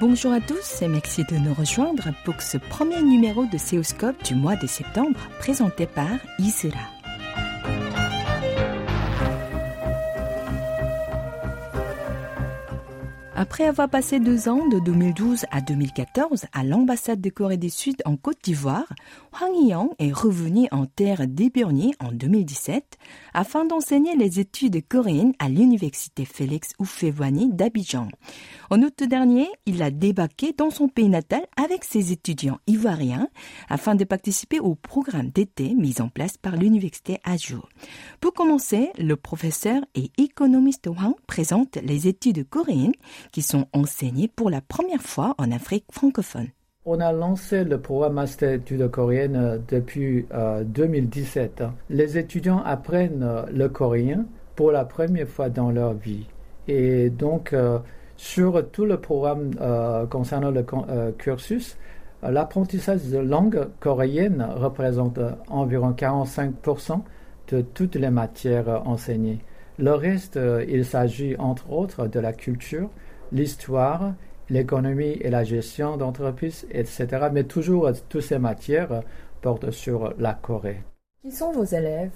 Bonjour à tous et merci de nous rejoindre pour ce premier numéro de Séoulscope du mois de septembre présenté par Isra. Après avoir passé deux ans de 2012 à 2014 à l'ambassade de Corée du Sud en Côte d'Ivoire, Hwang Yi-young est revenu en terre d'Hibernier en 2017 afin d'enseigner les études coréennes à l'université Félix Houphouët-Boigny d'Abidjan. En août dernier, il a débarqué dans son pays natal avec ses étudiants ivoiriens afin de participer au programme d'été mis en place par l'université Ajour. Pour commencer, le professeur et économiste Hwang présente les études coréennes qui sont enseignées pour la première fois en Afrique francophone. On a lancé le programme Master études coréennes euh, depuis 2017. Euh, Les étudiants apprennent euh, le coréen pour la première fois dans leur vie. Et donc, sur tout le programme concernant le cursus, l'apprentissage de langue coréenne représente environ 45% de toutes les matières enseignées. Le reste, il s'agit entre autres de la culture, l'histoire l'économie et la gestion d'entreprise, etc. Mais toujours, toutes ces matières portent sur la Corée. Qui sont vos élèves?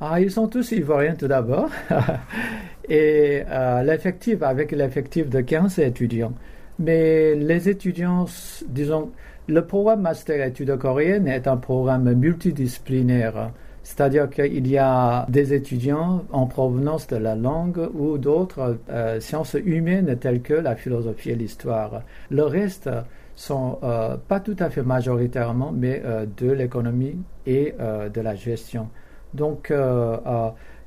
Ah, Ils sont tous ivoiriens tout d'abord. et euh, l'effectif, avec l'effectif de 15 étudiants. Mais les étudiants, disons, le programme Master études coréennes est un programme multidisciplinaire. C'est-à-dire qu'il y a des étudiants en provenance de la langue ou d'autres euh, sciences humaines telles que la philosophie et l'histoire. Le reste sont euh, pas tout à fait majoritairement, mais euh, de l'économie et de la gestion. Donc,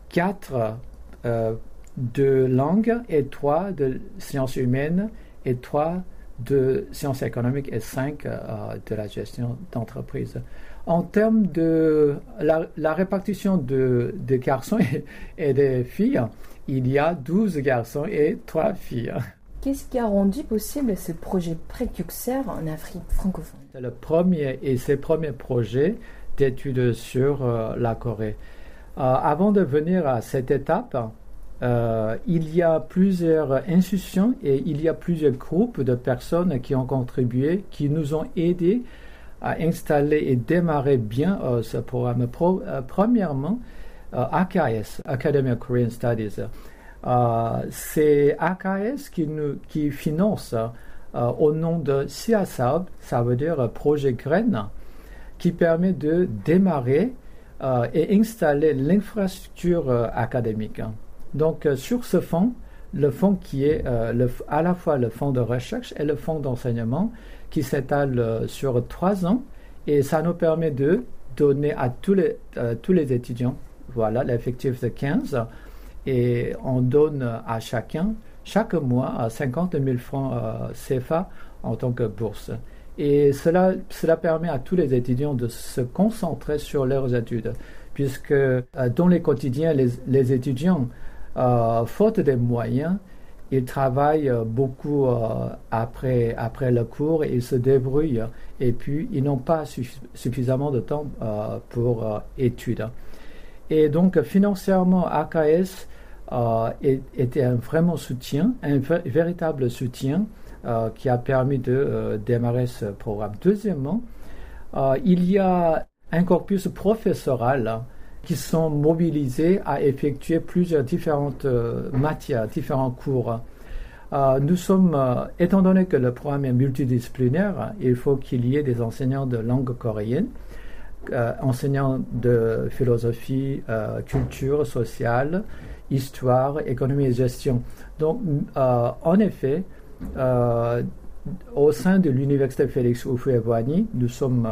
quatre de langue et trois de sciences humaines et trois de sciences économiques et cinq de la gestion d'entreprise. En termes de la, répartition de, des garçons et, des filles, il y a 12 garçons et 3 filles. Qu'est-ce qui a rendu possible ce projet précurseur en Afrique francophone? C'est le premier et ses premiers projets d'études sur euh, la Corée. Euh, avant de venir à cette étape, euh, il y a plusieurs institutions et il y a plusieurs groupes de personnes qui ont contribué, qui nous ont aidés à installer et démarrer bien euh, ce programme. Euh, premièrement, euh, AKS, Academy of Korean Studies. c'est AKS qui, finance au nom de CIASAB, ça veut dire projet graine, qui permet de démarrer et installer l'infrastructure académique. Donc sur ce fonds, le fonds qui est à la fois le fonds de recherche et le fonds d'enseignement, qui s'étale euh, sur trois ans et ça nous permet de donner à tous les, euh, tous les étudiants, voilà, l'effectif de 15 et on donne à chacun chaque mois 50 000 francs euh, CFA en tant que bourse. Et cela, cela permet à tous les étudiants de se concentrer sur leurs études, puisque dans les quotidiens, les, les étudiants, faute des moyens, ils travaillent euh, beaucoup euh, après, après le cours, ils se débrouillent et puis ils n'ont pas suffisamment de temps euh, pour études. Et donc financièrement, AKS était un vraiment soutien, un véritable soutien qui a permis de démarrer ce programme. Deuxièmement, il y a un corpus professoral qui sont mobilisés à effectuer plusieurs différentes euh, matières, différents cours. Euh, nous sommes, euh, étant donné que le programme est multidisciplinaire, il faut qu'il y ait des enseignants de langue coréenne, enseignants de philosophie, culture sociale, histoire, économie et gestion. Donc, en effet, au sein de l'université Félix Houphouët-Boigny, nous sommes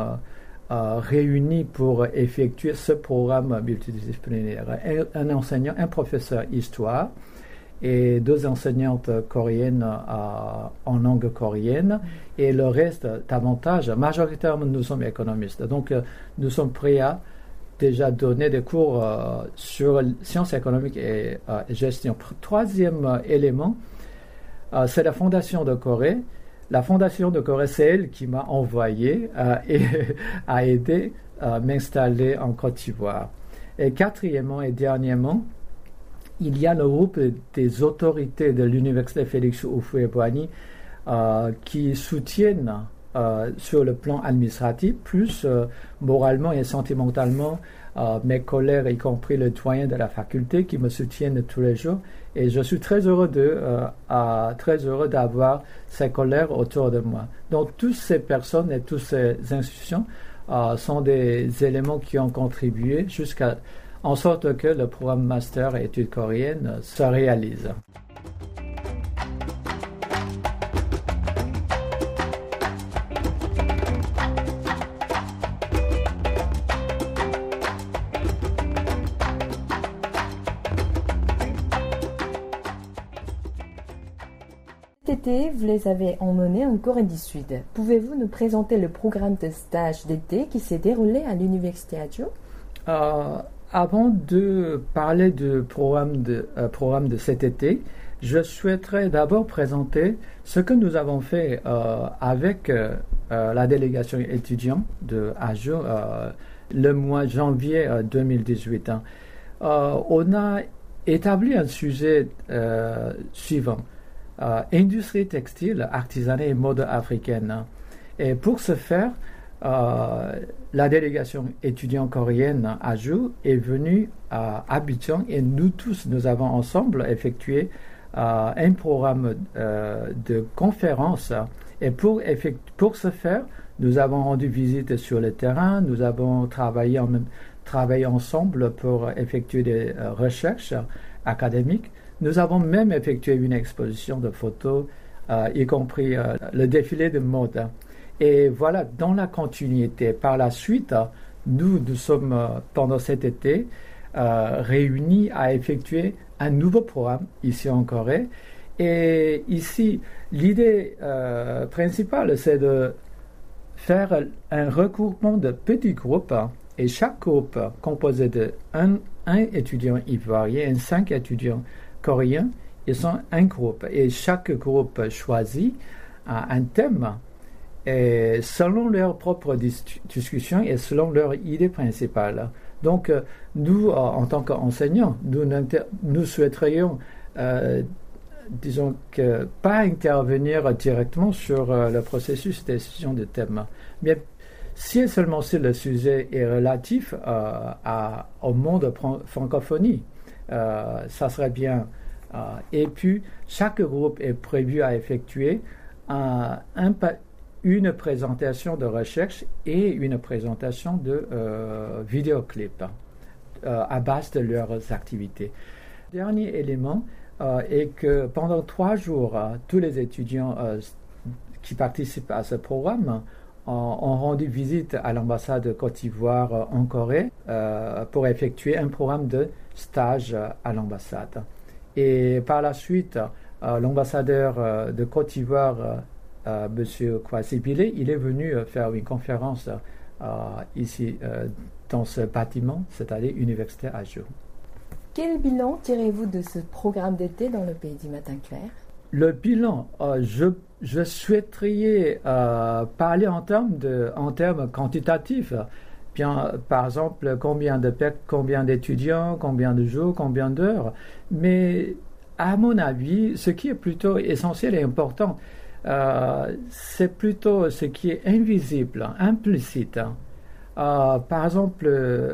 réunis pour effectuer ce programme multidisciplinaire. Un, enseignant, un professeur histoire et deux enseignantes coréennes euh, en langue coréenne et le reste davantage, majoritairement nous sommes économistes. Donc euh, nous sommes prêts à déjà donner des cours euh, sur sciences économiques et gestion. Troisième élément, c'est la Fondation de Corée la Fondation de elle qui m'a envoyé euh, et a aidé à m'installer en Côte d'Ivoire. Et quatrièmement et dernièrement, il y a le groupe des autorités de l'université Félix Houphouët-Boigny qui soutiennent sur le plan administratif, plus moralement et sentimentalement mes collègues, y compris le doyen de la faculté, qui me soutiennent tous les jours. Et je suis très heureux de, euh, très heureux d'avoir ces collègues autour de moi. Donc, toutes ces personnes et toutes ces institutions euh, sont des éléments qui ont contribué jusqu'à en sorte que le programme master études coréennes se réalise. Vous les avez emmenés en Corée du Sud. Pouvez-vous nous présenter le programme de stage d'été qui s'est déroulé à l'Université Adjo euh, Avant de parler du programme de, euh, programme de cet été, je souhaiterais d'abord présenter ce que nous avons fait euh, avec la délégation étudiante de Ajo le mois janvier 2018. Hein. on a établi un sujet suivant euh, industrie textile, artisanale et mode africaine. Et pour ce faire, euh, la délégation étudiante coréenne AJU est venue à Abidjan et nous tous, nous avons ensemble effectué euh, un programme de conférence. Et pour, pour ce faire, nous avons rendu visite sur le terrain, nous avons travaillé, en même, travaillé ensemble pour effectuer des recherches académiques. Nous avons même effectué une exposition de photos, euh, y compris euh, le défilé de mode. Et voilà, dans la continuité, par la suite, nous, nous sommes, euh, pendant cet été, réunis à effectuer un nouveau programme ici en Corée. Et ici, l'idée principale, c'est de faire un regroupement de petits groupes et chaque groupe composé de un, un étudiant ivoirien et cinq étudiants coréens, ils sont un groupe et chaque groupe choisit un thème et selon leur propre discussion et selon leur idée principale. Donc, euh, nous, euh, en tant qu'enseignants, nous, nous souhaiterions, euh, disons pas intervenir directement sur le processus de décision de thème. Mais si seulement si le sujet est relatif au monde francophonie, ça serait bien. Euh, et puis, chaque groupe est prévu à effectuer un, une présentation de recherche et une présentation de euh, vidéoclip à base de leurs activités. Dernier élément est que pendant trois jours, tous les étudiants qui participent à ce programme ont rendu visite à l'ambassade de Côte d'Ivoire en Corée pour effectuer un programme de stage à l'ambassade. Et par la suite, euh, l'ambassadeur euh, de Côte d'Ivoire, euh, M. Kwasi Bile, il est venu faire une conférence ici dans ce bâtiment, c'est-à-dire Université Ajo. Quel bilan tirez-vous de ce programme d'été dans le pays du matin clair? Le bilan, je, je, souhaiterais parler en termes, en termes quantitatifs bien, par exemple, combien de combien d'étudiants, combien de jours, combien d'heures. Mais à mon avis, ce qui est plutôt essentiel et important, euh, c'est plutôt ce qui est invisible, implicite. Euh, par exemple,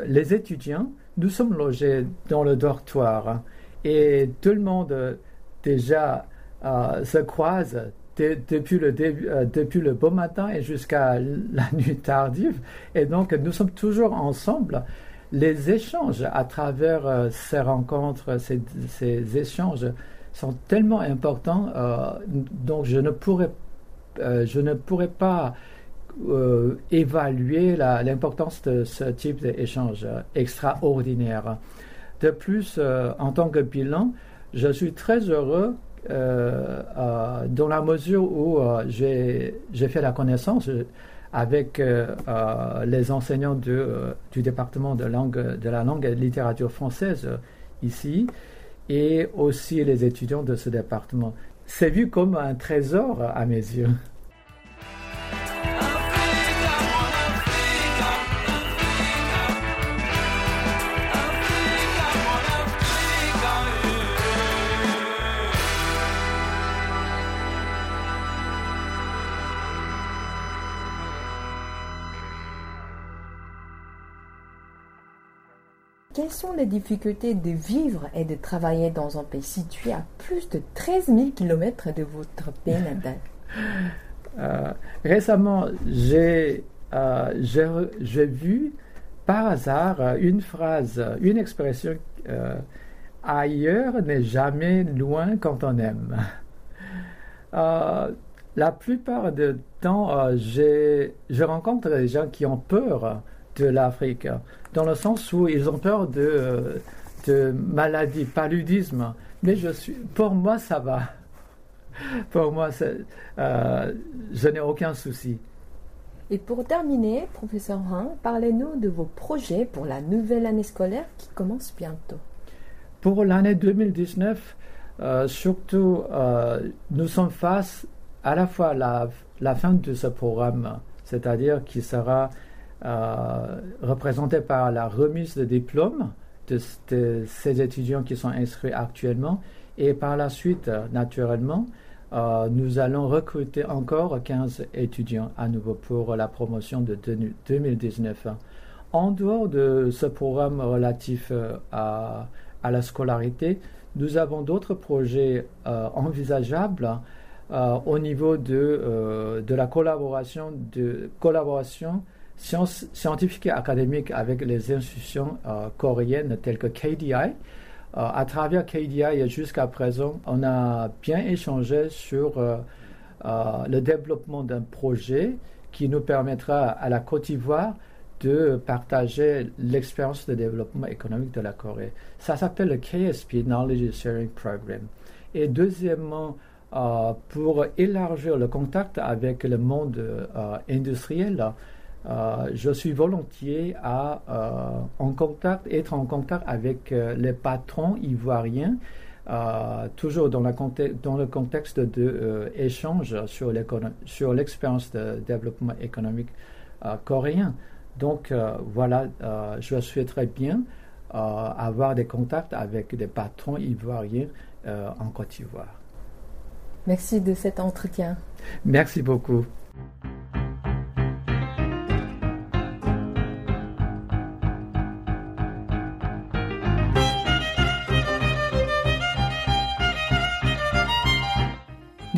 les étudiants, nous sommes logés dans le dortoir et tout le monde déjà euh, se croise depuis, le début, euh, depuis le beau matin et jusqu'à la nuit tardive. Et donc, nous sommes toujours ensemble. Les échanges à travers euh, ces rencontres, ces, échanges sont tellement importants, donc je ne pourrais, je ne pourrais pas évaluer l'importance de ce type d'échange extraordinaire. De plus, en tant que bilan, je suis très heureux dans la mesure où euh, j'ai fait la connaissance avec les enseignants du département de, langue, de la langue et de littérature française ici et aussi les étudiants de ce département. C'est vu comme un trésor à mes yeux. Sont les difficultés de vivre et de travailler dans un pays situé à plus de 13 000 km de votre pays natal euh, Récemment, j'ai euh, vu par hasard une phrase, une expression euh, ailleurs n'est jamais loin quand on aime. la plupart du temps, je rencontre des gens qui ont peur de l'Afrique, dans le sens où ils ont peur de, de maladie, paludisme. Mais je suis, pour moi, ça va. Pour moi, euh, je n'ai aucun souci. Et pour terminer, professeur Han, parlez-nous de vos projets pour la nouvelle année scolaire qui commence bientôt. Pour l'année 2019, euh, surtout, euh, nous sommes face à la fois à la fin de ce programme, c'est-à-dire qui sera représenté par la remise de diplôme de, ces étudiants qui sont inscrits actuellement. Et par la suite, naturellement, euh, nous allons recruter encore 15 étudiants à nouveau pour la promotion de 2019. En dehors de ce programme relatif euh, à, à la scolarité, nous avons d'autres projets envisageables au niveau de, de la collaboration, de, collaboration scientifique et académique avec les institutions euh, coréennes telles que KDI. Euh, à travers KDI, jusqu'à présent, on a bien échangé sur euh, le développement d'un projet qui nous permettra à la Côte d'Ivoire de partager l'expérience de développement économique de la Corée. Ça s'appelle le KSP, Knowledge Sharing Program. Et deuxièmement, pour élargir le contact avec le monde industriel, euh, je suis volontiers à euh, en contact, être en contact avec euh, les patrons ivoiriens, toujours dans, la dans, le contexte d'échange sur l'expérience de développement économique coréen. Donc voilà, je souhaiterais bien avoir des contacts avec des patrons ivoiriens en Côte d'Ivoire. Merci de cet entretien. Merci beaucoup.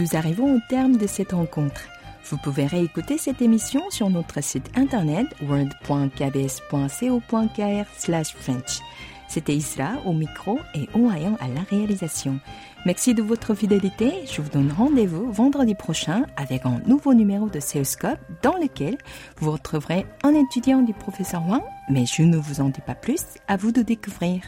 Nous arrivons au terme de cette rencontre. Vous pouvez réécouter cette émission sur notre site internet word.kbs.co.kr/french. C'était Isra au micro et Ohayan à la réalisation. Merci de votre fidélité. Je vous donne rendez-vous vendredi prochain avec un nouveau numéro de Céoscope dans lequel vous retrouverez un étudiant du professeur Wang, mais je ne vous en dis pas plus, à vous de découvrir.